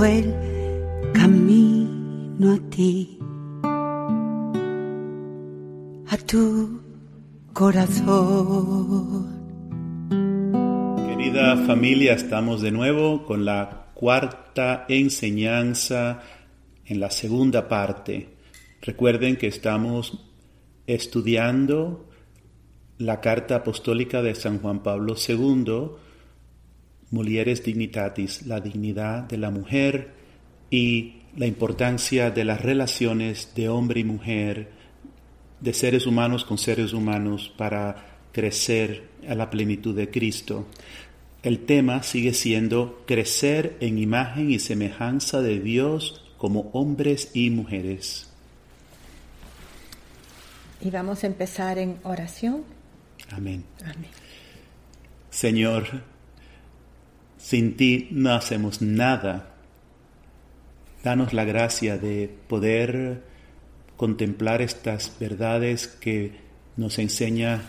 el camino a ti, a tu corazón. Querida familia, estamos de nuevo con la cuarta enseñanza en la segunda parte. Recuerden que estamos estudiando la carta apostólica de San Juan Pablo II, Mulieres Dignitatis, la dignidad de la mujer y la importancia de las relaciones de hombre y mujer, de seres humanos con seres humanos para crecer a la plenitud de Cristo. El tema sigue siendo crecer en imagen y semejanza de Dios como hombres y mujeres. Y vamos a empezar en oración. Amén. Amén. Señor, sin ti no hacemos nada. Danos la gracia de poder contemplar estas verdades que nos enseña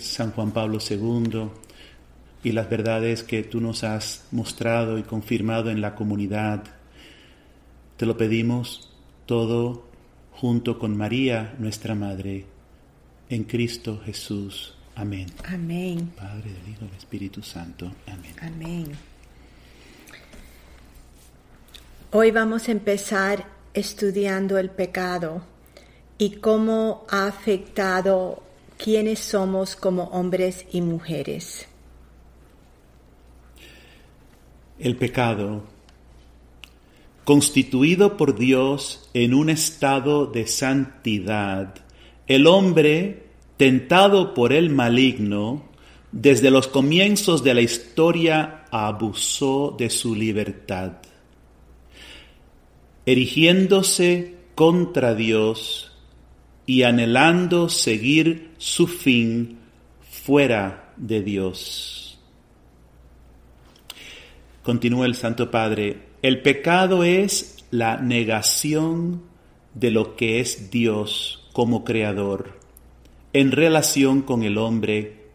San Juan Pablo II y las verdades que tú nos has mostrado y confirmado en la comunidad. Te lo pedimos todo junto con María, nuestra Madre, en Cristo Jesús. Amén. Amén. Padre, del Hijo, del Espíritu Santo. Amén. Amén. Hoy vamos a empezar estudiando el pecado y cómo ha afectado quiénes somos como hombres y mujeres. El pecado constituido por Dios en un estado de santidad, el hombre, tentado por el maligno, desde los comienzos de la historia abusó de su libertad, erigiéndose contra Dios y anhelando seguir su fin fuera de Dios. Continúa el Santo Padre, el pecado es la negación de lo que es Dios como creador en relación con el hombre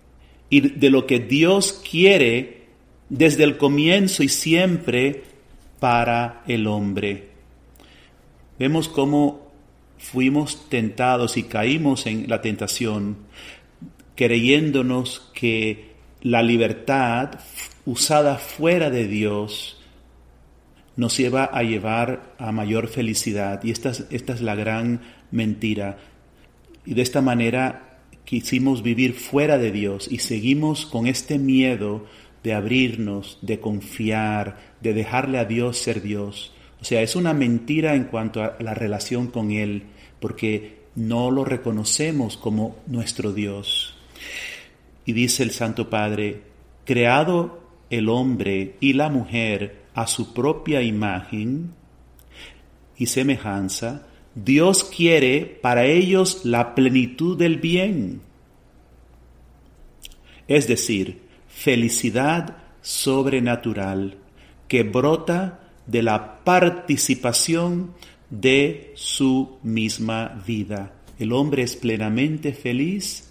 y de lo que Dios quiere desde el comienzo y siempre para el hombre. Vemos cómo fuimos tentados y caímos en la tentación creyéndonos que la libertad usada fuera de Dios nos lleva a llevar a mayor felicidad. Y esta es, esta es la gran mentira. Y de esta manera quisimos vivir fuera de Dios y seguimos con este miedo de abrirnos, de confiar, de dejarle a Dios ser Dios. O sea, es una mentira en cuanto a la relación con Él, porque no lo reconocemos como nuestro Dios. Y dice el Santo Padre, creado el hombre y la mujer a su propia imagen y semejanza, Dios quiere para ellos la plenitud del bien, es decir, felicidad sobrenatural que brota de la participación de su misma vida. El hombre es plenamente feliz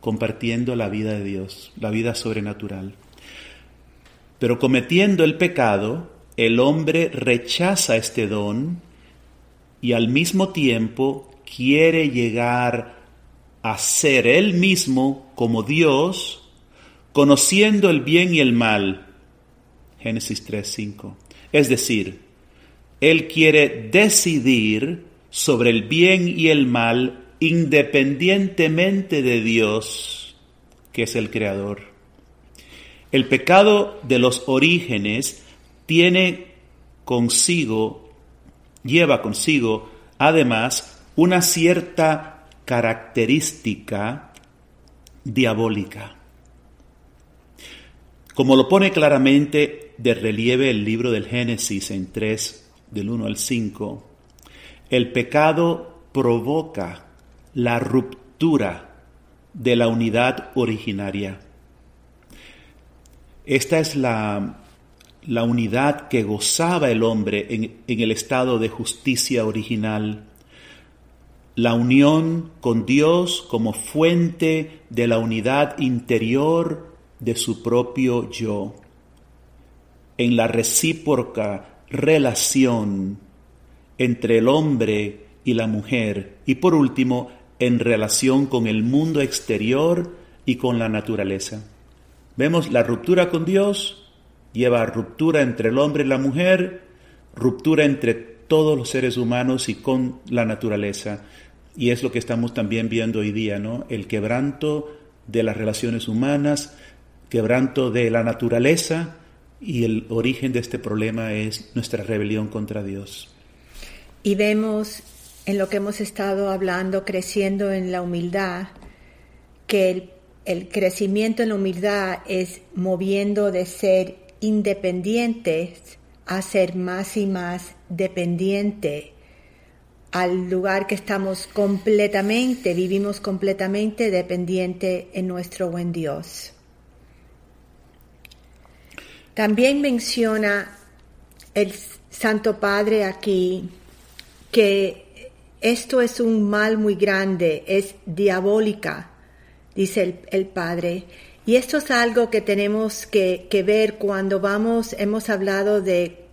compartiendo la vida de Dios, la vida sobrenatural. Pero cometiendo el pecado, el hombre rechaza este don y al mismo tiempo quiere llegar a ser él mismo como Dios, conociendo el bien y el mal. Génesis 3:5. Es decir, él quiere decidir sobre el bien y el mal independientemente de Dios, que es el creador. El pecado de los orígenes tiene consigo, lleva consigo, además, una cierta característica diabólica. Como lo pone claramente de relieve el libro del Génesis en 3, del 1 al 5, el pecado provoca la ruptura de la unidad originaria. Esta es la, la unidad que gozaba el hombre en, el estado de justicia original. La unión con Dios como fuente de la unidad interior de su propio yo. En la recíproca relación entre el hombre y la mujer y por último en relación con el mundo exterior y con la naturaleza. Vemos la ruptura con Dios, lleva a ruptura entre el hombre y la mujer, ruptura entre todos los seres humanos y con la naturaleza. Y es lo que estamos también viendo hoy día, ¿no? El quebranto de las relaciones humanas, quebranto de la naturaleza y el origen de este problema es nuestra rebelión contra Dios. Y vemos en lo que hemos estado hablando, creciendo en la humildad, que el, el crecimiento en la humildad es moviendo de ser independientes a ser más y más dependiente al lugar que estamos completamente, vivimos completamente dependiente en nuestro buen Dios. También menciona el Santo Padre aquí que esto es un mal muy grande, es diabólica, dice el, el Padre. Y esto es algo que tenemos que, ver cuando vamos, hemos hablado de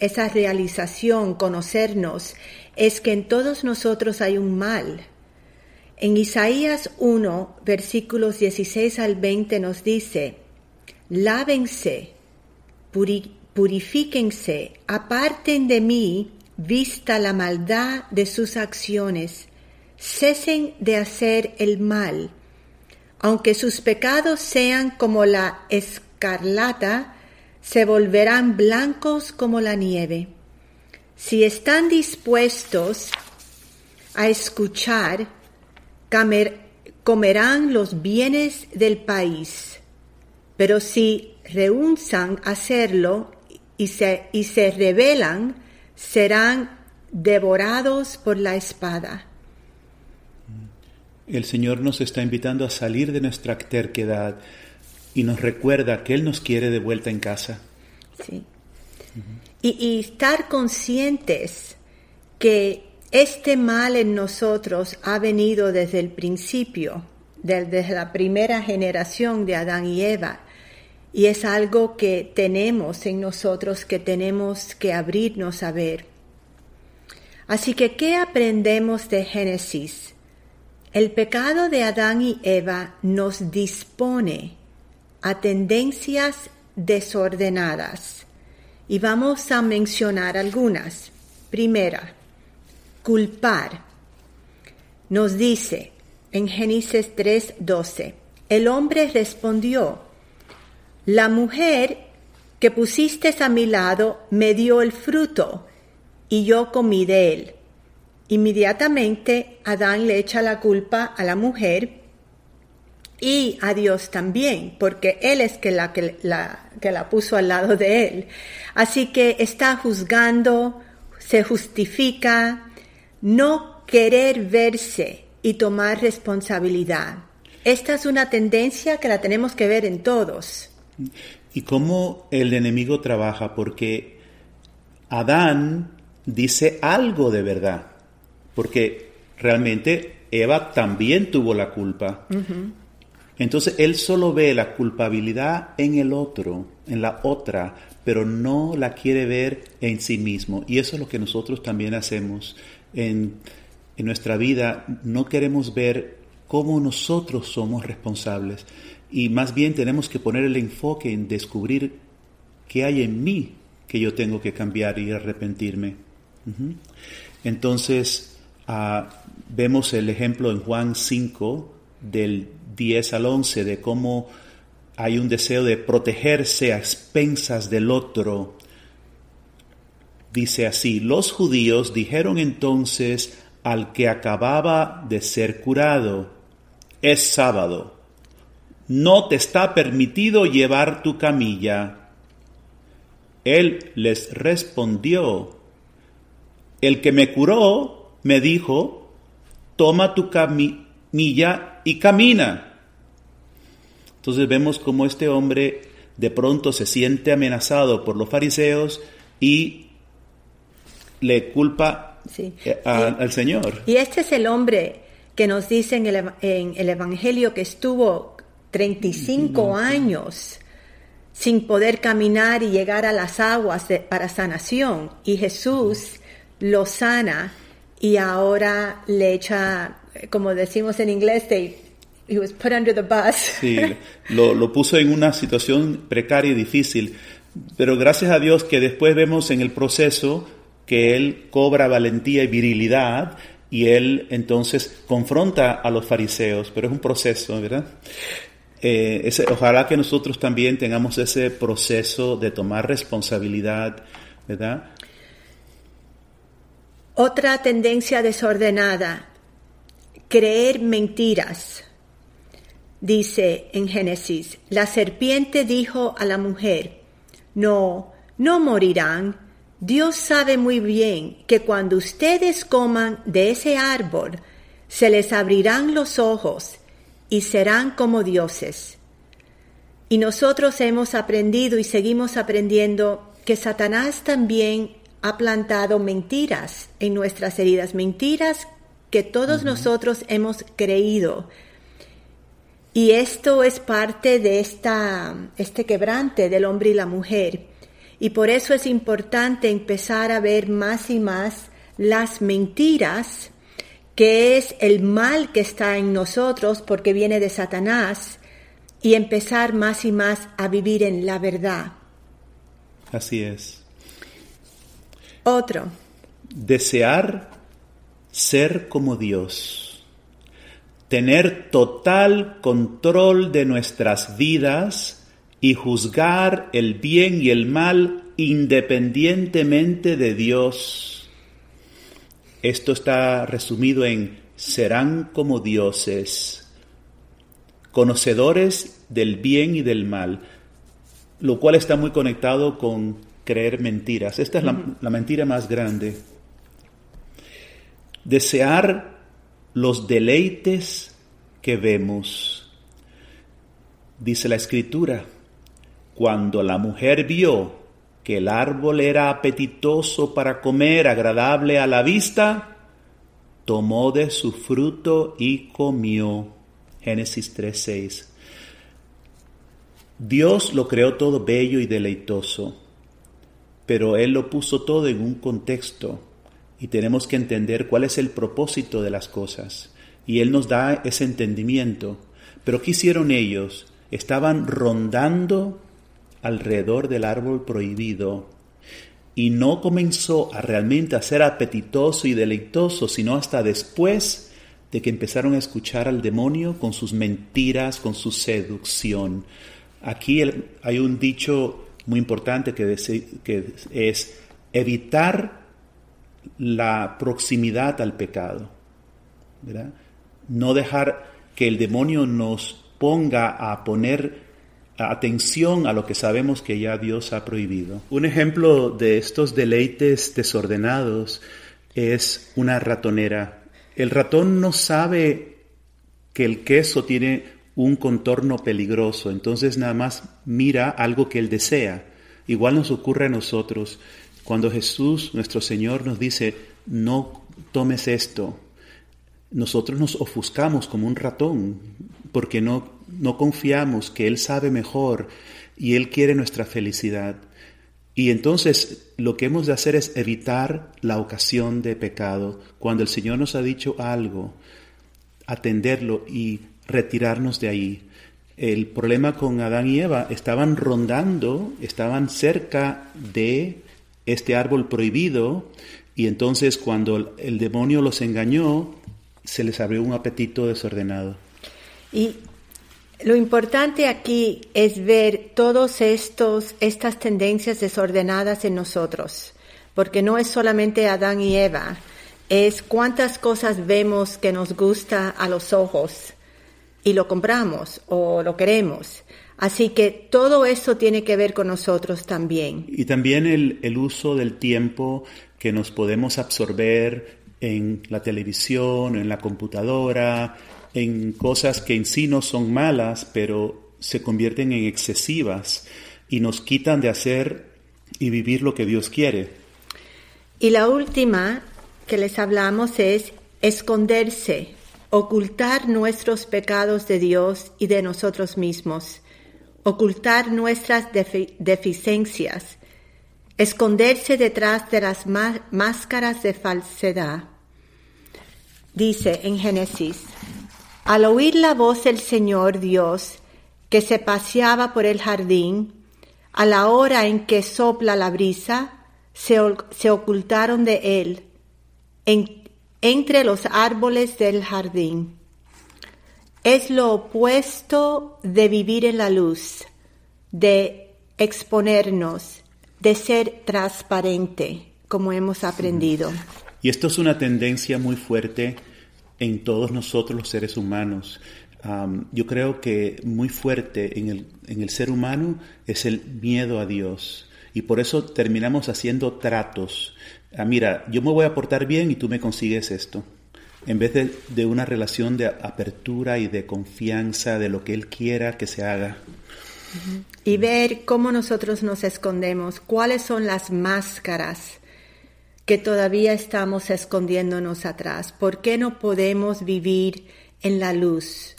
esa realización, conocernos, es que en todos nosotros hay un mal. En Isaías 1, versículos 16 al 20 nos dice, lávense, purifíquense, aparten de mí, vista la maldad de sus acciones, cesen de hacer el mal, aunque sus pecados sean como la escarlata, se volverán blancos como la nieve. Si están dispuestos a escuchar, comerán los bienes del país. Pero si rehúsan hacerlo y se, y se rebelan, serán devorados por la espada. El Señor nos está invitando a salir de nuestra terquedad y nos recuerda que Él nos quiere de vuelta en casa. Sí. y, y, estar conscientes que este mal en nosotros ha venido desde el principio, desde la primera generación de Adán y Eva. Y es algo que tenemos en nosotros, que tenemos que abrirnos a ver. Así que, ¿qué aprendemos de Génesis? El pecado de Adán y Eva nos dispone a tendencias desordenadas. Y vamos a mencionar algunas. Primera, culpar. Nos dice en Génesis 3:12, el hombre respondió, la mujer que pusiste a mi lado me dio el fruto y yo comí de él. Inmediatamente Adán le echa la culpa a la mujer y a Dios también, porque Él es que la, que, la, que la puso al lado de Él. Así que está juzgando, se justifica, no querer verse y tomar responsabilidad. Esta es una tendencia que la tenemos que ver en todos. ¿Y cómo el enemigo trabaja? Porque Adán dice algo de verdad, porque realmente Eva también tuvo la culpa. Entonces él solo ve la culpabilidad en el otro, en la otra, pero no la quiere ver en sí mismo. Y eso es lo que nosotros también hacemos en, en nuestra vida. No queremos ver cómo nosotros somos responsables y más bien tenemos que poner el enfoque en descubrir qué hay en mí que yo tengo que cambiar y arrepentirme. Entonces, uh, vemos el ejemplo en Juan 5 del 10 al 11 de cómo hay un deseo de protegerse a expensas del otro. Dice así, los judíos dijeron entonces al que acababa de ser curado, es sábado, no te está permitido llevar tu camilla. Él les respondió, el que me curó me dijo, toma tu camilla y camina. Entonces vemos cómo este hombre de pronto se siente amenazado por los fariseos y le culpa eh, al Señor. Y este es el hombre que nos dice en el, en el Evangelio que estuvo 35 años sin poder caminar y llegar a las aguas de- para sanación. Y Jesús lo sana y ahora le echa, como decimos en inglés, they, he was put under the bus. Sí, lo, lo puso en una situación precaria y difícil, pero gracias a Dios que después vemos en el proceso que él cobra valentía y virilidad y él entonces confronta a los fariseos, pero es un proceso, ¿verdad? Eh, ese- ojalá que nosotros también tengamos ese proceso de tomar responsabilidad, ¿verdad? Otra tendencia desordenada, creer mentiras. Dice en Génesis, la serpiente dijo a la mujer, no, no morirán. Dios sabe muy bien que cuando ustedes coman de ese árbol, se les abrirán los ojos y serán como dioses. Y nosotros hemos aprendido y seguimos aprendiendo que Satanás también ha plantado mentiras en nuestras heridas, mentiras que todos nosotros hemos creído. Y esto es parte de esta, este quebrante del hombre y la mujer. Y por eso es importante empezar a ver más y más las mentiras, que es el mal que está en nosotros porque viene de Satanás, y empezar más y más a vivir en la verdad. Así es. Otro, Desear ser como Dios. Tener total control de nuestras vidas y juzgar el bien y el mal independientemente de Dios. Esto está resumido en serán como dioses, conocedores del bien y del mal, lo cual está muy conectado con creer mentiras. Esta es la, la mentira más grande. Desear los deleites que vemos. Dice la escritura, cuando la mujer vio que el árbol era apetitoso para comer, agradable a la vista, tomó de su fruto y comió. Génesis 3:6. Dios lo creó todo bello y deleitoso, pero Él lo puso todo en un contexto y tenemos que entender cuál es el propósito de las cosas. Y Él nos da ese entendimiento. Pero ¿qué hicieron ellos? Estaban rondando alrededor del árbol prohibido y no comenzó a realmente a ser apetitoso y deleitoso, sino hasta después de que empezaron a escuchar al demonio con sus mentiras, con su seducción. Aquí hay un dicho muy importante que, es evitar la proximidad al pecado. No dejar que el demonio nos ponga a poner atención a lo que sabemos que ya Dios ha prohibido. Un ejemplo de estos deleites desordenados es una ratonera. El ratón no sabe que el queso tiene un contorno peligroso, entonces nada más mira algo que él desea. Igual nos ocurre a nosotros cuando Jesús, nuestro Señor, nos dice, no tomes esto. Nosotros nos ofuscamos como un ratón porque no, no confiamos que Él sabe mejor y Él quiere nuestra felicidad. Y entonces lo que hemos de hacer es evitar la ocasión de pecado. Cuando el Señor nos ha dicho algo, atenderlo y retirarnos de ahí. El problema con Adán y Eva, estaban rondando, estaban cerca de este árbol prohibido y entonces cuando el demonio los engañó, se les abrió un apetito desordenado. Y lo importante aquí es ver todos estos estas tendencias desordenadas en nosotros, porque no es solamente Adán y Eva, es cuántas cosas vemos que nos gusta a los ojos y lo compramos o lo queremos. Así que todo eso tiene que ver con nosotros también. Y también el, el uso del tiempo que nos podemos absorber en la televisión, en la computadora, en cosas que en sí no son malas, pero se convierten en excesivas y nos quitan de hacer y vivir lo que Dios quiere. Y la última que les hablamos es esconderse, ocultar nuestros pecados de Dios y de nosotros mismos. ocultar nuestras defi- deficiencias, esconderse detrás de las má- máscaras de falsedad. Dice en Génesis, al oír la voz del Señor Dios que se paseaba por el jardín, a la hora en que sopla la brisa, se, se ocultaron de él entre los árboles del jardín. Es lo opuesto de vivir en la luz, de exponernos, de ser transparente, como hemos aprendido. Y esto es una tendencia muy fuerte en todos nosotros los seres humanos. Yo creo que muy fuerte en el, en el ser humano es el miedo a Dios. Y por eso terminamos haciendo tratos. Ah, mira, yo me voy a portar bien y tú me consigues esto. En vez de, de una relación de apertura y de confianza de lo que Él quiera que se haga. y ver cómo nosotros nos escondemos, cuáles son las máscaras que todavía estamos escondiéndonos atrás, por qué no podemos vivir en la luz.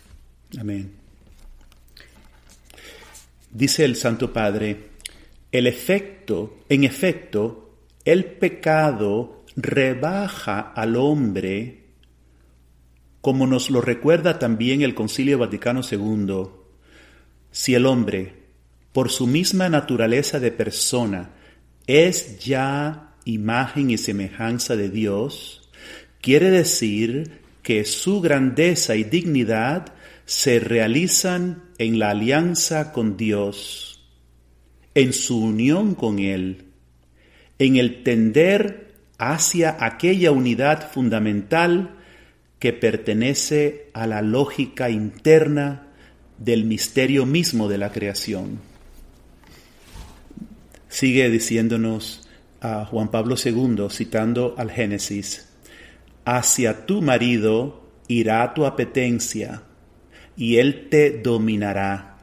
Amén. Dice el Santo Padre, el efecto, en efecto, el pecado rebaja al hombre, como nos lo recuerda también el Concilio Vaticano II, si el hombre, por su misma naturaleza de persona, es ya imagen y semejanza de Dios, quiere decir que su grandeza y dignidad se realizan en la alianza con Dios, en su unión con Él, en el tender hacia aquella unidad fundamental que pertenece a la lógica interna del misterio mismo de la creación. Sigue diciéndonos a Juan Pablo II, citando al Génesis, hacia tu marido irá tu apetencia y él te dominará.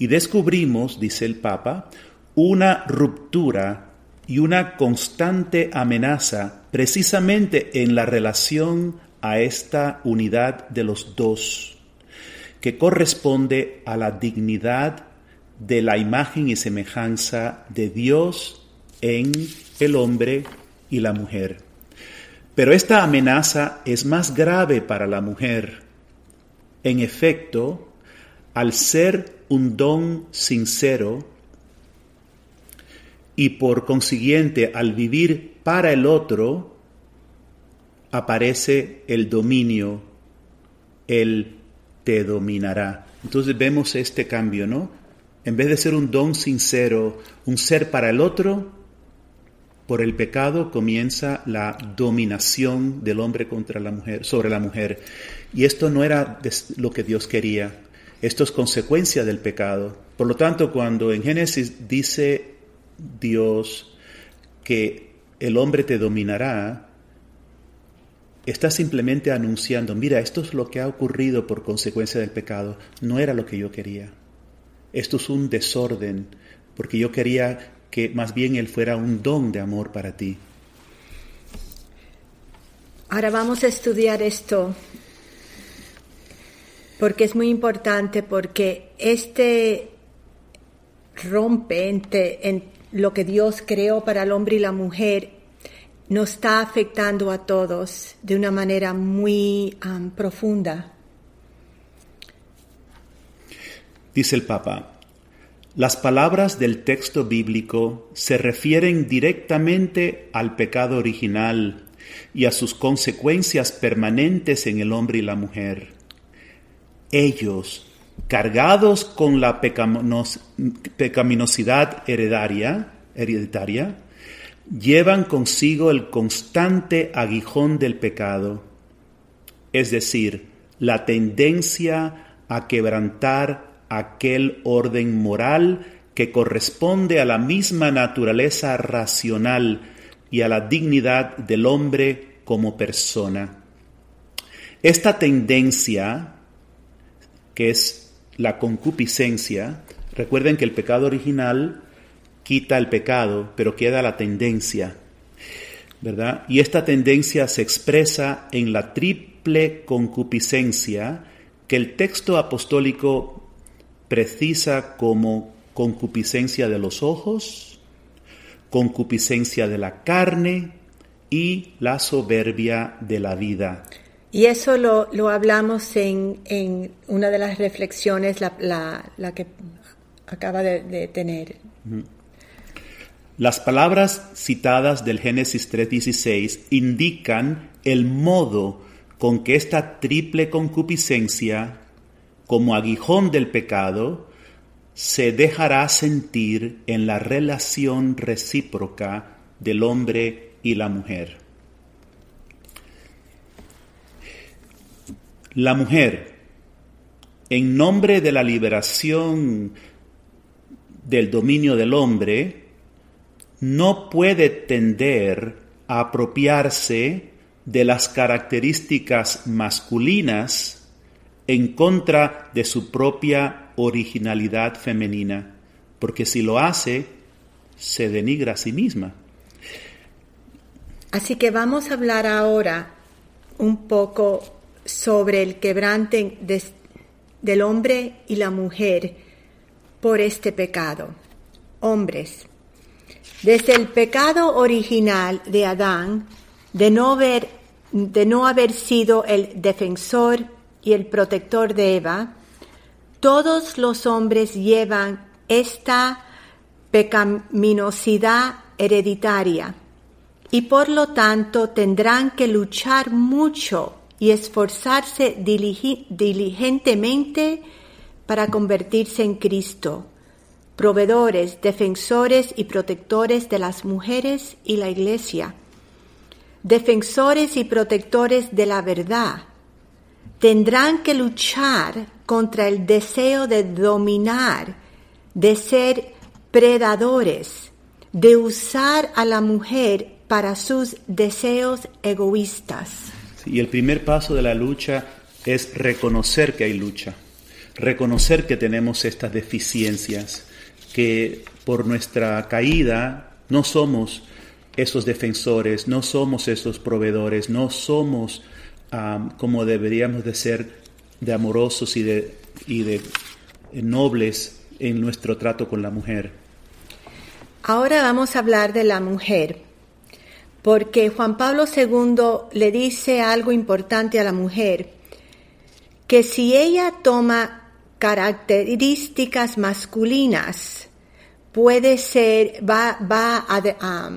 Y descubrimos, dice el Papa, una ruptura y una constante amenaza precisamente en la relación a esta unidad de los dos, que corresponde a la dignidad de la imagen y semejanza de Dios en el hombre y la mujer. Pero esta amenaza es más grave para la mujer. En efecto, al ser un don sincero y por consiguiente al vivir para el otro, aparece el dominio, el te dominará. Entonces vemos este cambio, ¿no? En vez de ser un don sincero, un ser para el otro, por el pecado comienza la dominación del hombre contra la mujer, sobre la mujer. Y esto no era lo que Dios quería. Esto es consecuencia del pecado. Por lo tanto, cuando en Génesis dice Dios que el hombre te dominará, está simplemente anunciando, mira, esto es lo que ha ocurrido por consecuencia del pecado. No era lo que yo quería. Esto es un desorden, porque yo quería que más bien Él fuera un don de amor para ti. Ahora vamos a estudiar esto porque es muy importante, porque este rompe en lo que Dios creó para el hombre y la mujer nos está afectando a todos de una manera muy profunda. Dice el Papa, las palabras del texto bíblico se refieren directamente al pecado original y a sus consecuencias permanentes en el hombre y la mujer. Ellos, cargados con la pecaminos, pecaminosidad heredaria, hereditaria, llevan consigo el constante aguijón del pecado, es decir, la tendencia a quebrantar aquel orden moral que corresponde a la misma naturaleza racional y a la dignidad del hombre como persona. Esta tendencia, que es la concupiscencia, recuerden que el pecado original quita el pecado, pero queda la tendencia, ¿verdad? Y esta tendencia se expresa en la triple concupiscencia que el texto apostólico precisa como concupiscencia de los ojos, concupiscencia de la carne y la soberbia de la vida. Y eso lo, lo hablamos en, en, una de las reflexiones, la, la, que acaba de, de tener. Las palabras citadas del Génesis 3.16 indican el modo con que esta triple concupiscencia, como aguijón del pecado, se dejará sentir en la relación recíproca del hombre y la mujer. La mujer, en nombre de la liberación del dominio del hombre, no puede tender a apropiarse de las características masculinas en contra de su propia originalidad femenina, porque si lo hace, se denigra a sí misma. Así que vamos a hablar ahora un poco sobre el quebrante de, del hombre y la mujer por este pecado. Hombres, desde el pecado original de Adán, de no haber, de no haber sido el defensor y el protector de Eva, todos los hombres llevan esta pecaminosidad hereditaria y por lo tanto tendrán que luchar mucho y esforzarse diligentemente para convertirse en Cristo, proveedores, defensores y protectores de las mujeres y la Iglesia, defensores y protectores de la verdad. Tendrán que luchar contra el deseo de dominar, de ser predadores, de usar a la mujer para sus deseos egoístas. Y el primer paso de la lucha es reconocer que hay lucha, reconocer que tenemos estas deficiencias, que por nuestra caída no somos esos defensores, no somos esos proveedores, no somos como deberíamos de ser de amorosos y de, y de nobles en nuestro trato con la mujer. Ahora vamos a hablar de la mujer porque Juan Pablo II le dice algo importante a la mujer, que si ella toma características masculinas, puede ser, va, va a,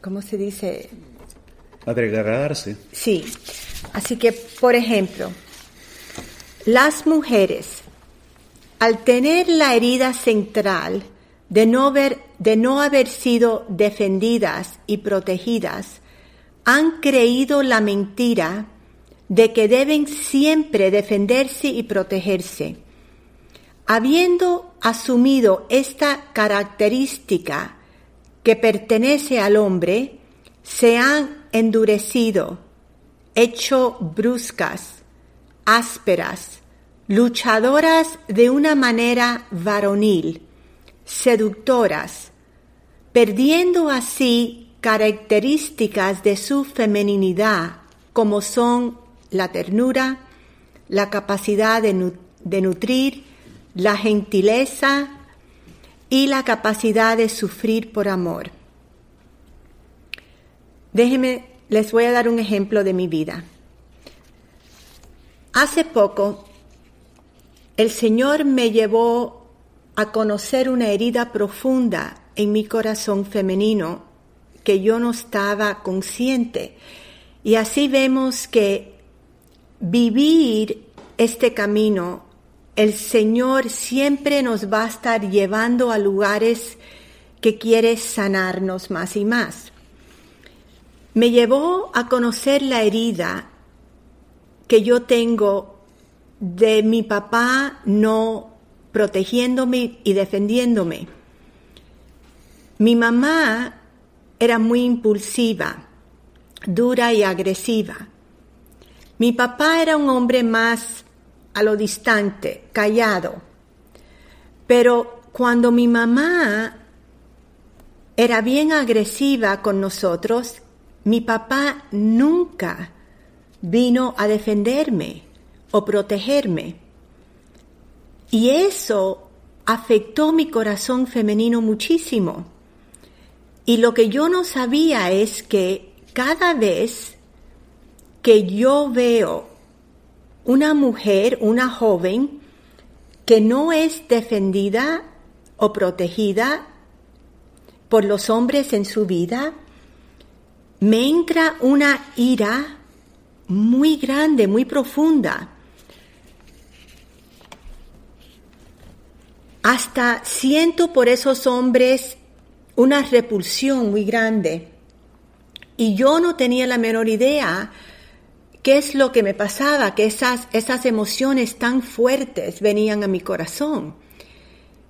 ¿cómo se dice? A degradarse. Sí. Así que, por ejemplo, las mujeres, al tener la herida central, de no, haber, sido defendidas y protegidas, han creído la mentira de que deben siempre defenderse y protegerse. Habiendo asumido esta característica que pertenece al hombre, se han endurecido, hecho bruscas, ásperas, luchadoras de una manera varonil seductoras, perdiendo así características de su femeninidad como son la ternura, la capacidad de, de nutrir, la gentileza y la capacidad de sufrir por amor. Déjenme, les voy a dar un ejemplo de mi vida. Hace poco, el Señor me llevó a conocer una herida profunda en mi corazón femenino que yo no estaba consciente. Y así vemos que vivir este camino, el Señor siempre nos va a estar llevando a lugares que quiere sanarnos más y más. Me llevó a conocer la herida que yo tengo de mi papá no protegiéndome y defendiéndome. Mi mamá era muy impulsiva, dura y agresiva. Mi papá era un hombre más a lo distante, callado. Pero cuando mi mamá era bien agresiva con nosotros, mi papá nunca vino a defenderme o protegerme Y eso afectó mi corazón femenino muchísimo. Y lo que yo no sabía es que cada vez que yo veo una mujer, una joven, que no es defendida o protegida por los hombres en su vida, me entra una ira muy grande, muy profunda. Hasta siento por esos hombres una repulsión muy grande. Y yo no tenía la menor idea qué es lo que me pasaba, que esas, esas emociones tan fuertes venían a mi corazón.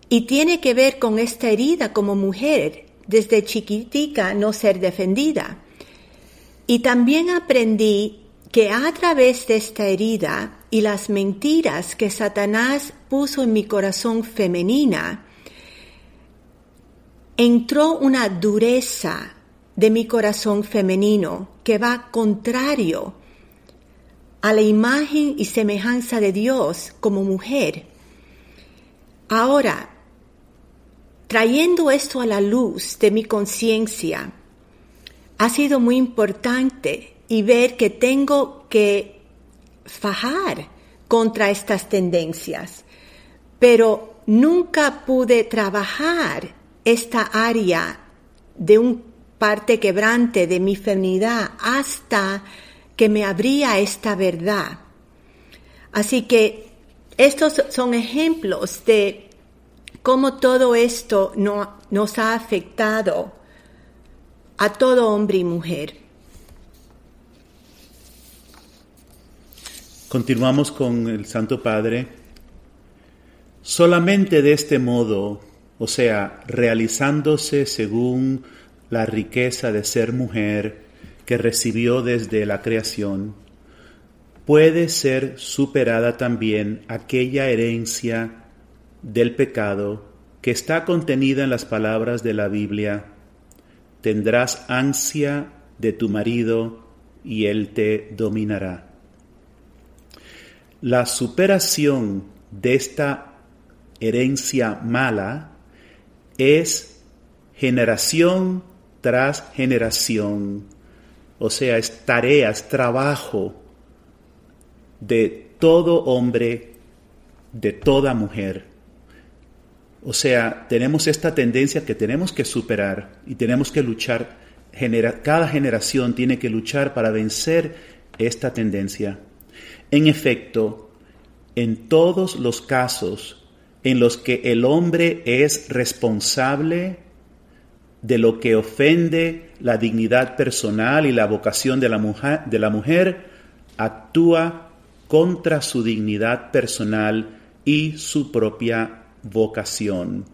Y tiene que ver con esta herida como mujer, desde chiquitica no ser defendida. Y también aprendí que a través de esta herida y las mentiras que Satanás puso en mi corazón femenina, entró una dureza de mi corazón femenino que va contrario a la imagen y semejanza de Dios como mujer. Ahora, trayendo esto a la luz de mi conciencia, ha sido muy importante y ver que tengo que fajar contra estas tendencias, pero nunca pude trabajar esta área de un parte quebrante de mi feminidad hasta que me abría esta verdad. Así que estos son ejemplos de cómo todo esto no, nos ha afectado a todo hombre y mujer. Continuamos con el Santo Padre. Solamente de este modo, o sea, realizándose según la riqueza de ser mujer que recibió desde la creación, puede ser superada también aquella herencia del pecado que está contenida en las palabras de la Biblia. Tendrás ansia de tu marido y él te dominará. La superación de esta herencia mala es generación tras generación, o sea, es tareas, trabajo de todo hombre, de toda mujer. O sea, tenemos esta tendencia que tenemos que superar y tenemos que luchar. cada generación tiene que luchar para vencer esta tendencia. En efecto, en todos los casos en los que el hombre es responsable de lo que ofende la dignidad personal y la vocación de la mujer, actúa contra su dignidad personal y su propia vocación.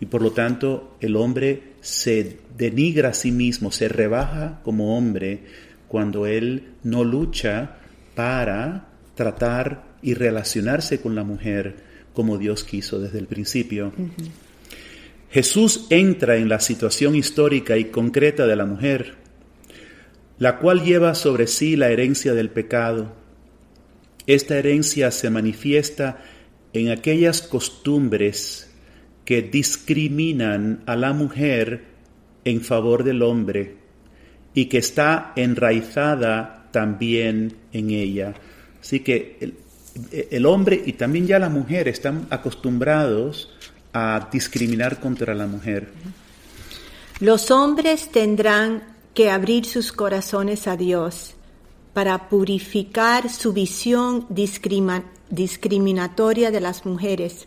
Y por lo tanto el hombre se denigra a sí mismo, se rebaja como hombre cuando él no lucha para tratar y relacionarse con la mujer como Dios quiso desde el principio. Jesús entra en la situación histórica y concreta de la mujer, la cual lleva sobre sí la herencia del pecado. Esta herencia se manifiesta en aquellas costumbres que discriminan a la mujer en favor del hombre y que está enraizada también en ella. Así que el, hombre y también ya la mujer están acostumbrados a discriminar contra la mujer. Los hombres tendrán que abrir sus corazones a Dios para purificar su visión discriminatoria de las mujeres,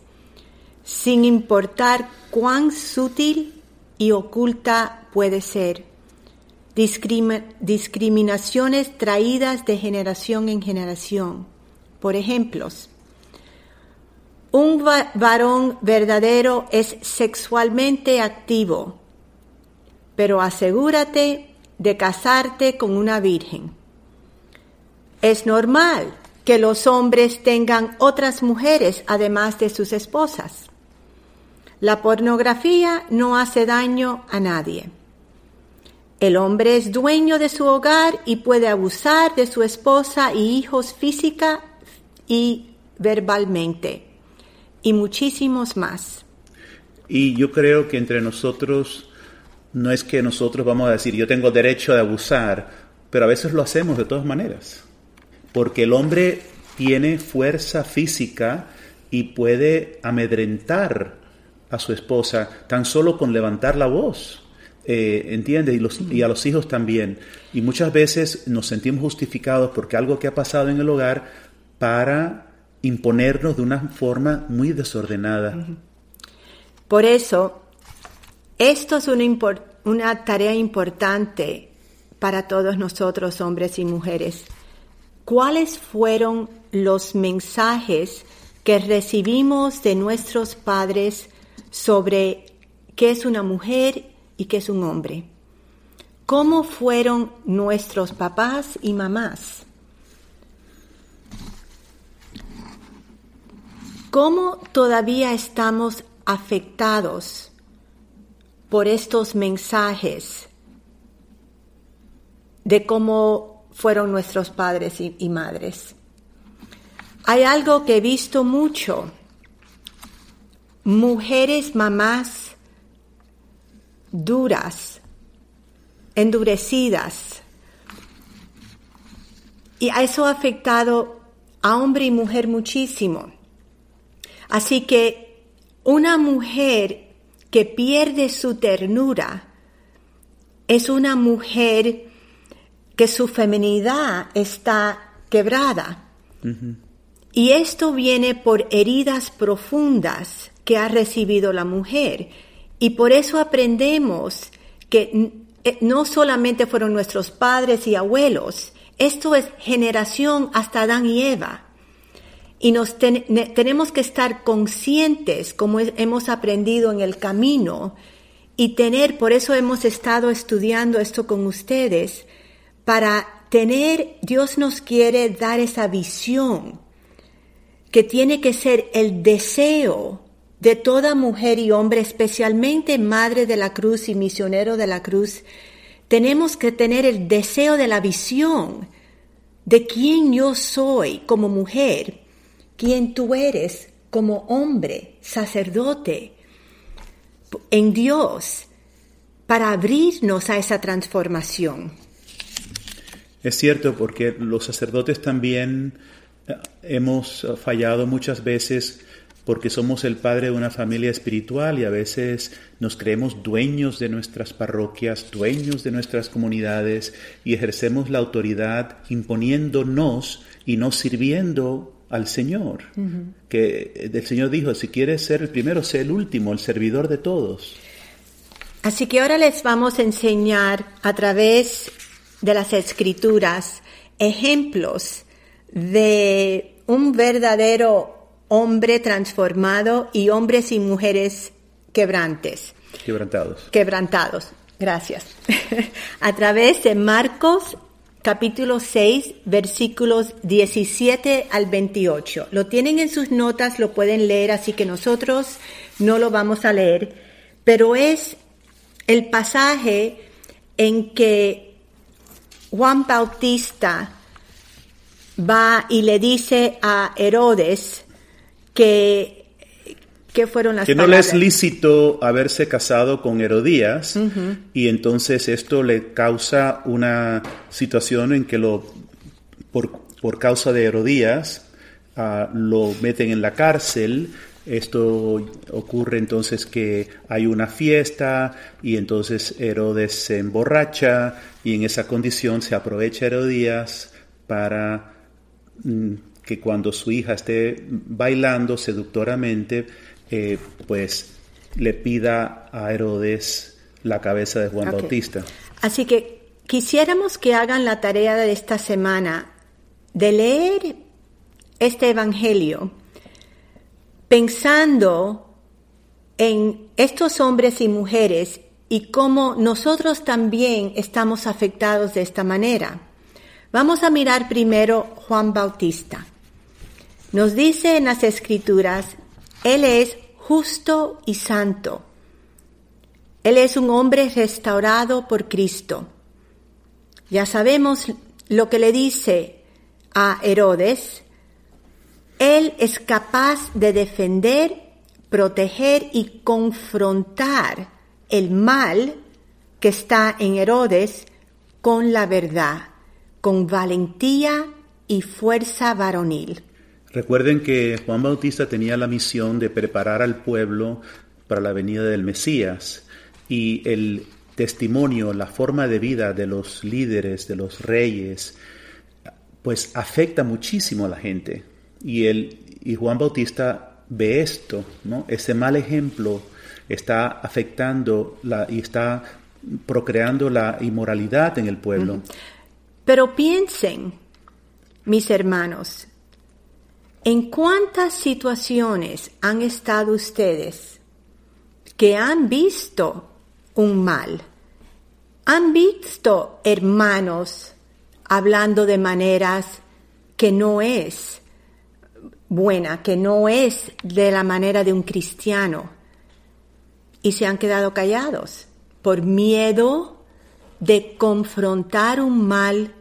sin importar cuán sutil y oculta puede ser discriminaciones traídas de generación en generación. Por ejemplo, un varón verdadero es sexualmente activo, pero asegúrate de casarte con una virgen. Es normal que los hombres tengan otras mujeres además de sus esposas. La pornografía no hace daño a nadie. El hombre es dueño de su hogar y puede abusar de su esposa y hijos física y verbalmente. y muchísimos más. Y yo creo que entre nosotros no es que nosotros vamos a decir yo tengo derecho de abusar, pero a veces lo hacemos de todas maneras. Porque el hombre tiene fuerza física y puede amedrentar a su esposa tan solo con levantar la voz. Eh, ¿Entiende? Y, los, y a los hijos también. Y muchas veces nos sentimos justificados porque algo que ha pasado en el hogar para imponernos de una forma muy desordenada. Por eso, esto es una, una tarea importante para todos nosotros, hombres y mujeres. ¿Cuáles fueron los mensajes que recibimos de nuestros padres sobre qué es una mujer y qué es un hombre? ¿Cómo fueron nuestros papás y mamás? ¿Cómo todavía estamos afectados por estos mensajes de cómo fueron nuestros padres y, madres? Hay algo que he visto mucho. Mujeres, mamás duras, endurecidas. Y eso ha afectado a hombre y mujer muchísimo. Así que una mujer que pierde su ternura es una mujer que su feminidad está quebrada. Y esto viene por heridas profundas que ha recibido la mujer. Y por eso aprendemos que eh, no solamente fueron nuestros padres y abuelos, esto es generación hasta Adán y Eva. Y nos tenemos que estar conscientes, como hemos aprendido en el camino, y tener, por eso hemos estado estudiando esto con ustedes, para tener, Dios nos quiere dar esa visión, que tiene que ser el deseo de toda mujer y hombre, especialmente madre de la cruz y misionero de la cruz, tenemos que tener el deseo de la visión de quién yo soy como mujer quién tú eres como hombre, sacerdote, en Dios, para abrirnos a esa transformación. Es cierto, porque los sacerdotes también eh, hemos fallado muchas veces porque somos el padre de una familia espiritual y a veces nos creemos dueños de nuestras parroquias, dueños de nuestras comunidades y ejercemos la autoridad imponiéndonos y no sirviendo al Señor, que el Señor dijo, si quieres ser el primero, sé el último, el servidor de todos. Así que ahora les vamos a enseñar a través de las escrituras ejemplos de un verdadero hombre transformado y hombres y mujeres quebrantes. Quebrantados. Quebrantados. Gracias. a través de Marcos capítulo 6, versículos 17 al 28. Lo tienen en sus notas, lo pueden leer, así que nosotros no lo vamos a leer, pero es el pasaje en que Juan Bautista va y le dice a Herodes que ¿Qué fueron las que no le es lícito haberse casado con Herodías y entonces esto le causa una situación en que lo por, causa de Herodías ah, lo meten en la cárcel. Esto ocurre entonces que hay una fiesta y entonces Herodes se emborracha y en esa condición se aprovecha Herodías para mm, que cuando su hija esté bailando seductoramente eh, pues le pida a Herodes la cabeza de Juan Bautista. Así que quisiéramos que hagan la tarea de esta semana de leer este Evangelio pensando en estos hombres y mujeres y cómo nosotros también estamos afectados de esta manera. Vamos a mirar primero Juan Bautista. Nos dice en las escrituras él es justo y santo. Él es un hombre restaurado por Cristo. Ya sabemos lo que le dice a Herodes Él es capaz de defender, proteger y confrontar el mal que está en Herodes con la verdad, con valentía y fuerza varonil. Recuerden que Juan Bautista tenía la misión de preparar al pueblo para la venida del Mesías y el testimonio, la forma de vida de los líderes, de los reyes, pues afecta muchísimo a la gente. Y, el, y Juan Bautista ve esto, ¿no? Ese mal ejemplo está afectando la, y está procreando la inmoralidad en el pueblo. Pero piensen, mis hermanos, ¿en cuántas situaciones han estado ustedes que han visto un mal? ¿Han visto hermanos hablando de maneras que no es buena, que no es de la manera de un cristiano? Y se han quedado callados por miedo de confrontar un mal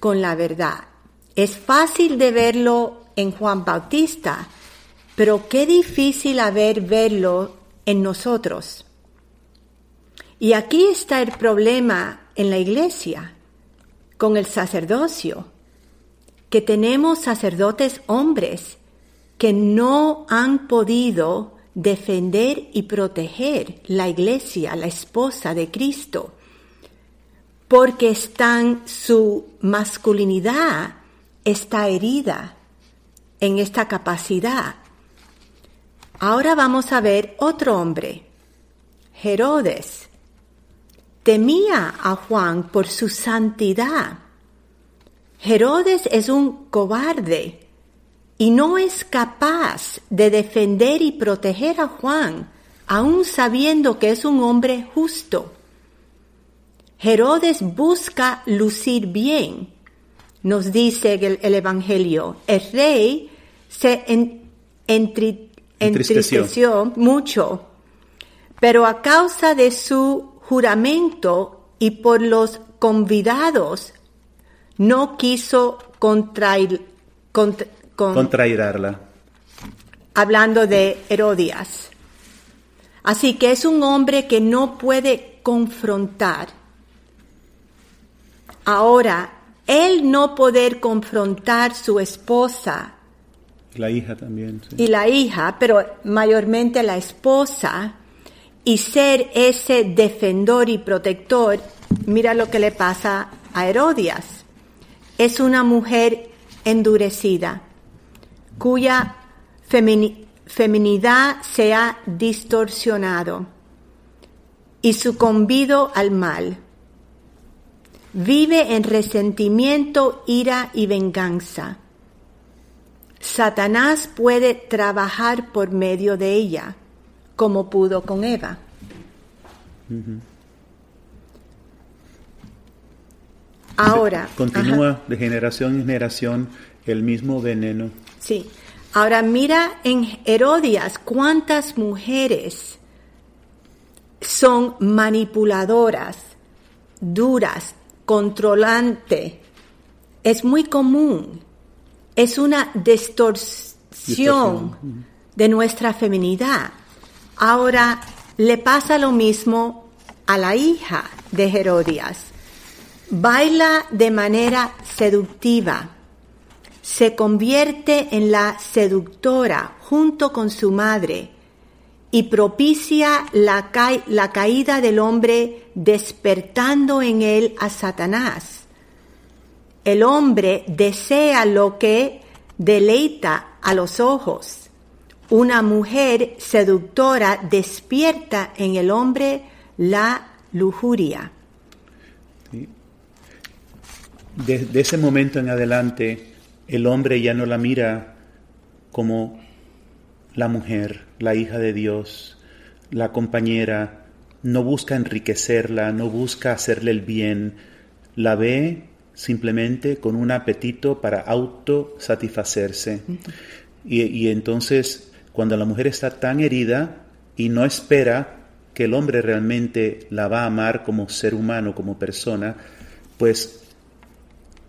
con la verdad. Es fácil de verlo en Juan Bautista, pero qué difícil haber verlo en nosotros. Y aquí está el problema en la iglesia, con el sacerdocio, que tenemos sacerdotes hombres que no han podido defender y proteger la iglesia, la esposa de Cristo, porque están, su masculinidad está herida en esta capacidad. Ahora vamos a ver otro hombre, Herodes. Temía a Juan por su santidad. Herodes es un cobarde y no es capaz de defender y proteger a Juan, aun sabiendo que es un hombre justo. Herodes busca lucir bien, nos dice el, Evangelio. El rey se entristeció mucho, pero a causa de su juramento y por los convidados, no quiso contrair, contrairarla. Hablando de Herodias. Así que es un hombre que no puede confrontar. Ahora, él no poder confrontar su esposa la hija también. Y la hija, pero mayormente la esposa, y ser ese defensor y protector, mira lo que le pasa a Herodias. Es una mujer endurecida, cuya feminidad se ha distorsionado y sucumbido al mal. Vive en resentimiento, ira y venganza Satanás puede trabajar por medio de ella, como pudo con Eva. Ahora. Continúa de generación en generación el mismo veneno. Sí. Ahora mira en Herodias cuántas mujeres son manipuladoras, duras, controlantes. Es muy común es una distorsión de nuestra feminidad. Ahora le pasa lo mismo a la hija de Herodias. Baila de manera seductiva, se convierte en la seductora junto con su madre y propicia la, la caída del hombre despertando en él a Satanás el hombre desea lo que deleita a los ojos. Una mujer seductora despierta en el hombre la lujuria. De, ese momento en adelante, el hombre ya no la mira como la mujer, la hija de Dios, la compañera, no busca enriquecerla, no busca hacerle el bien, la ve simplemente con un apetito para autosatisfacerse. y, y entonces, cuando la mujer está tan herida y no espera que el hombre realmente la va a amar como ser humano, como persona, pues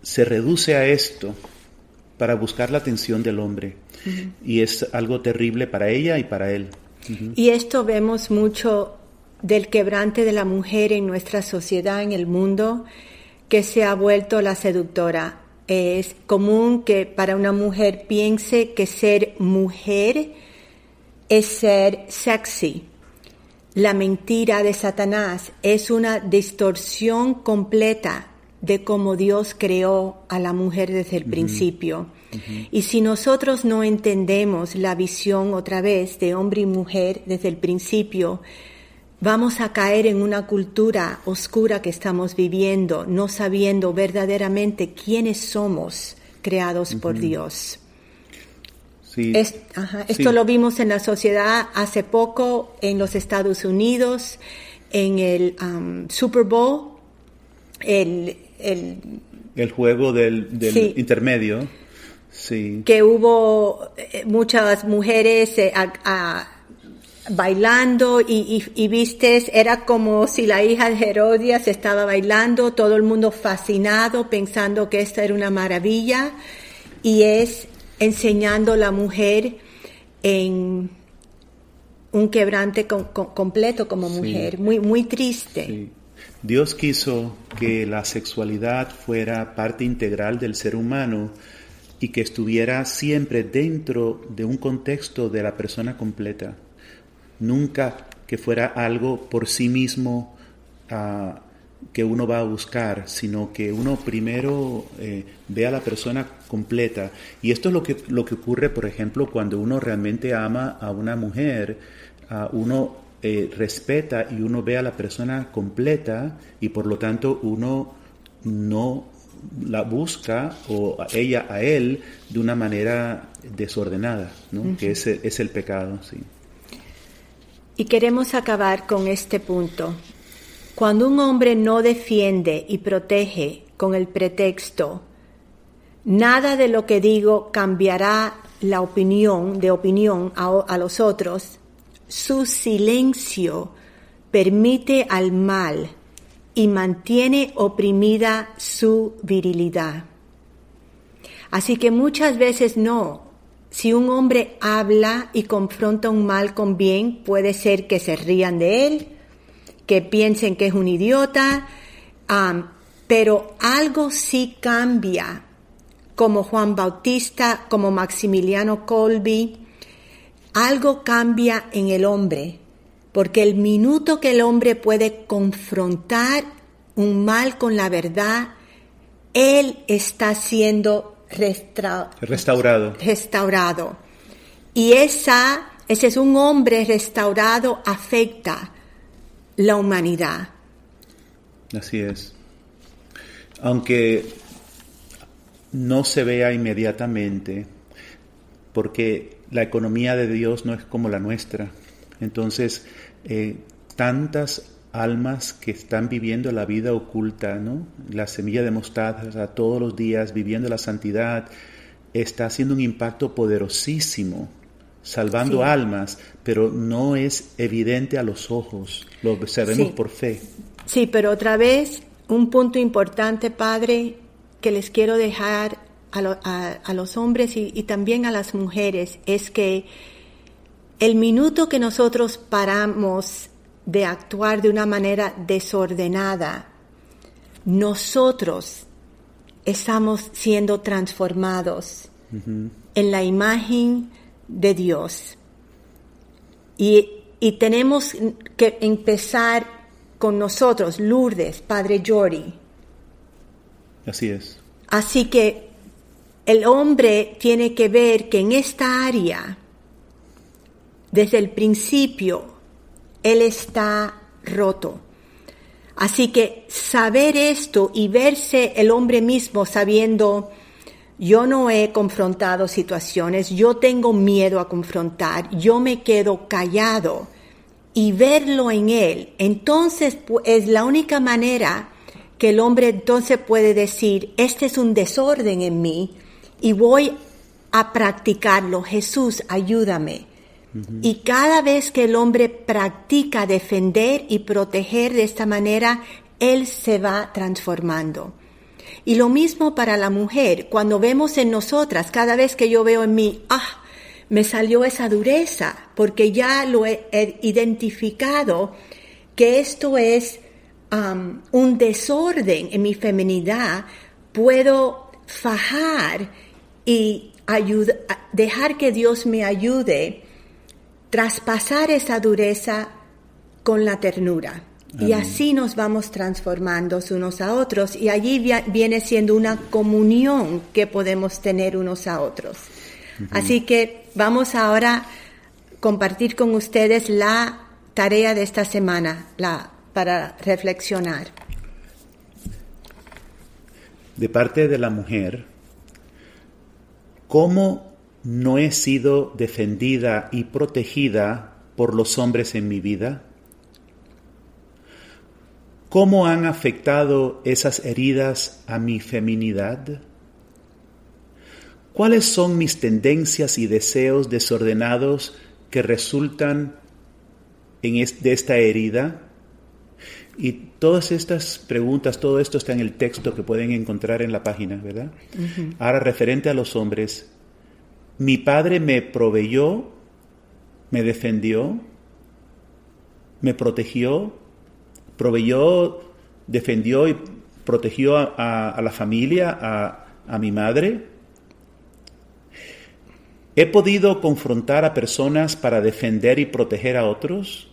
se reduce a esto para buscar la atención del hombre. Y es algo terrible para ella y para él. Y esto vemos mucho del quebrante de la mujer en nuestra sociedad, en el mundo, que se ha vuelto la seductora. Es común que para una mujer piense que ser mujer es ser sexy. La mentira de Satanás es una distorsión completa de cómo Dios creó a la mujer desde el principio. Y si nosotros no entendemos la visión otra vez de hombre y mujer desde el principio, vamos a caer en una cultura oscura que estamos viviendo, no sabiendo verdaderamente quiénes somos creados por Dios. Esto lo vimos en la sociedad hace poco en los Estados Unidos, en el um, Super Bowl, el, el, juego del, intermedio. Sí. Que hubo eh, muchas mujeres eh, bailando y, y, vistes, era como si la hija de Herodias estaba bailando, todo el mundo fascinado pensando que esta era una maravilla y es enseñando a la mujer en un quebrante completo como mujer, muy, muy triste. Dios quiso que la sexualidad fuera parte integral del ser humano y que estuviera siempre dentro de un contexto de la persona completa. Nunca que fuera algo por sí mismo uh, que uno va a buscar, sino que uno primero eh, ve a la persona completa. Y esto es lo que, lo que ocurre, por ejemplo, cuando uno realmente ama a una mujer, uno eh, respeta y uno ve a la persona completa y por lo tanto uno no la busca o a ella a él de una manera desordenada, ¿no? que ese es el pecado. Sí. Y queremos acabar con este punto. Cuando un hombre no defiende y protege con el pretexto, nada de lo que digo cambiará la opinión de opinión a, los otros, su silencio permite al mal y mantiene oprimida su virilidad. Así que muchas veces no. Si un hombre habla y confronta un mal con bien, puede ser que se rían de él, que piensen que es un idiota, pero algo sí cambia, como Juan Bautista, como Maximiliano Colby, algo cambia en el hombre, porque el minuto que el hombre puede confrontar un mal con la verdad, él está siendo restaurado. restaurado. Y esa, ese es un hombre restaurado, afecta la humanidad. Así es. Aunque no se vea inmediatamente, porque la economía de Dios no es como la nuestra. Entonces, eh, tantas almas que están viviendo la vida oculta, ¿no? La semilla de mostaza todos los días viviendo la santidad está haciendo un impacto poderosísimo salvando almas, pero no es evidente a los ojos, lo observemos por fe. Sí, pero otra vez, un punto importante, Padre, que les quiero dejar a, los hombres y, y también a las mujeres, es que el minuto que nosotros paramos de actuar de una manera desordenada, nosotros estamos siendo transformados en la imagen de Dios. Y, tenemos que empezar con nosotros, Lourdes, Padre Jory. Así es. Así que el hombre tiene que ver que en esta área, desde el principio, él está roto. Así que saber esto y verse el hombre mismo sabiendo yo no he confrontado situaciones, yo tengo miedo a confrontar, yo me quedo callado y verlo en él. Entonces es la única manera que el hombre entonces puede decir, este es un desorden en mí y voy a practicarlo. Jesús, ayúdame. Y cada vez que el hombre practica defender y proteger de esta manera, él se va transformando. Y lo mismo para la mujer, cuando vemos en nosotras, cada vez que yo veo en mí, ah, me salió esa dureza, porque ya lo he, identificado, que esto es un desorden en mi feminidad, puedo fajar y dejar que Dios me ayude, traspasar esa dureza con la ternura. Y así nos vamos transformando unos a otros y allí viene siendo una comunión que podemos tener unos a otros. Así que vamos ahora a compartir con ustedes la tarea de esta semana la, para reflexionar. De parte de la mujer, ¿cómo no he sido defendida y protegida por los hombres en mi vida? ¿Cómo han afectado esas heridas a mi feminidad? ¿Cuáles son mis tendencias y deseos desordenados que resultan en de esta herida? Y todas estas preguntas, todo esto está en el texto que pueden encontrar en la página, ¿verdad? Ahora, referente a los hombres, mi padre me proveyó, me defendió, me protegió, proveyó, defendió y protegió a, la familia, a, mi madre. ¿He podido confrontar a personas para defender y proteger a otros?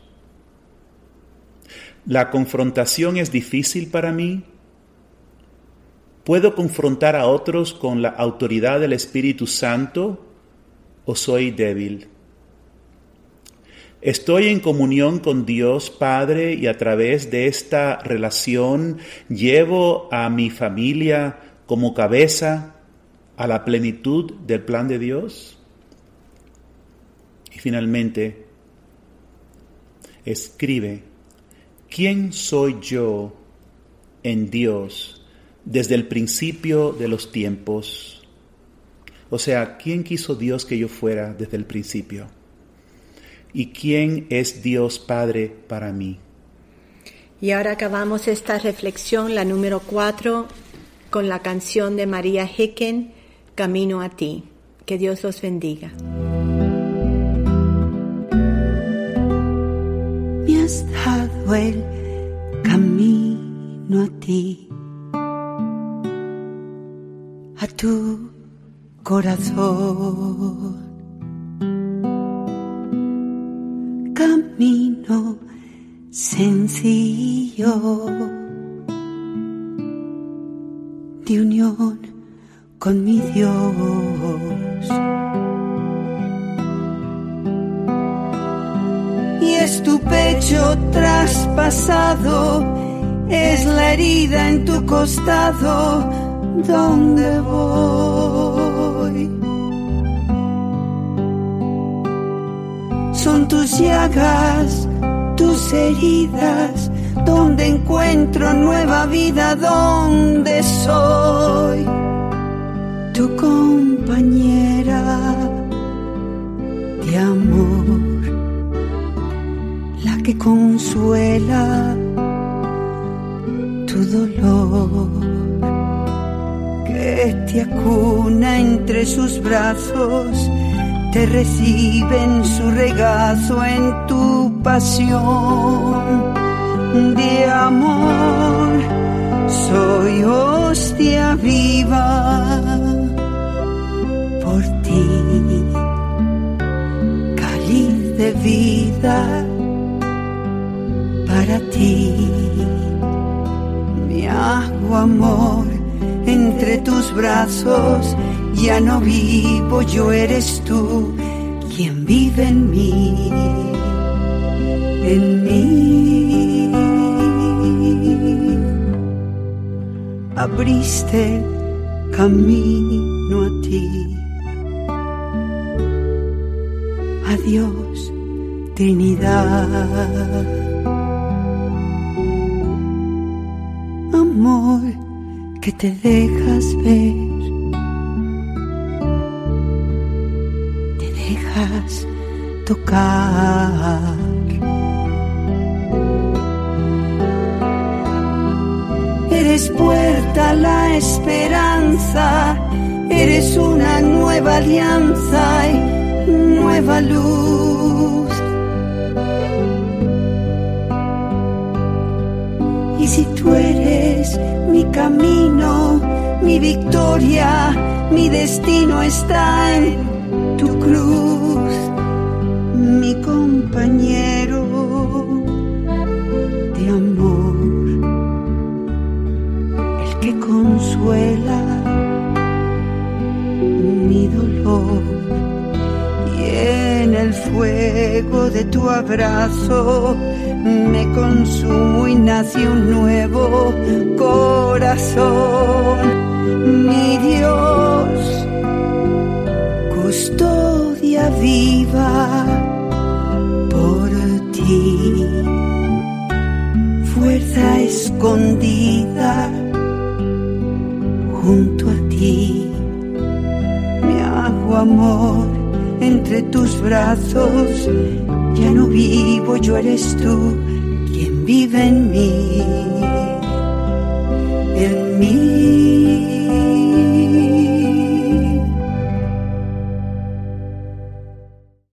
¿La confrontación es difícil para mí? ¿Puedo confrontar a otros con la autoridad del Espíritu Santo o soy débil? Estoy en comunión con Dios Padre y a través de esta relación llevo a mi familia como cabeza a la plenitud del plan de Dios. Y finalmente, escribe, ¿quién soy yo en Dios desde el principio de los tiempos? O sea, ¿quién quiso Dios que yo fuera desde el principio? y quién es Dios Padre para mí. Y ahora acabamos esta reflexión, la número cuatro, con la canción de María Hicken, Camino a ti. Que Dios los bendiga. Me has dado el camino a ti, a tu corazón camino sencillo de unión con mi Dios. Y es tu pecho traspasado, es la herida en tu costado donde voy. Son tus llagas, tus heridas, donde encuentro nueva vida, donde soy tu compañera de amor, la que consuela tu dolor, que te acuna entre sus brazos te reciben su regazo en tu pasión de amor. Soy hostia viva por ti, cáliz de vida para ti. Mi hago amor entre tus brazos ya no vivo, yo eres tú quien vive en mí, en mí. Abriste camino a ti. Adiós, Trinidad. Amor que te dejas ver tocar. Eres puerta la esperanza, eres una nueva alianza y nueva luz. Y si tú eres mi camino, mi victoria, mi destino está en tu cruz, compañero de amor, el que consuela mi dolor. Y en el fuego de tu abrazo me consumo y nace un nuevo corazón. Mi Dios, custodia viva fuerza escondida junto a ti. Me hago amor entre tus brazos. Ya no vivo, yo eres tú quien vive en mí. En mí.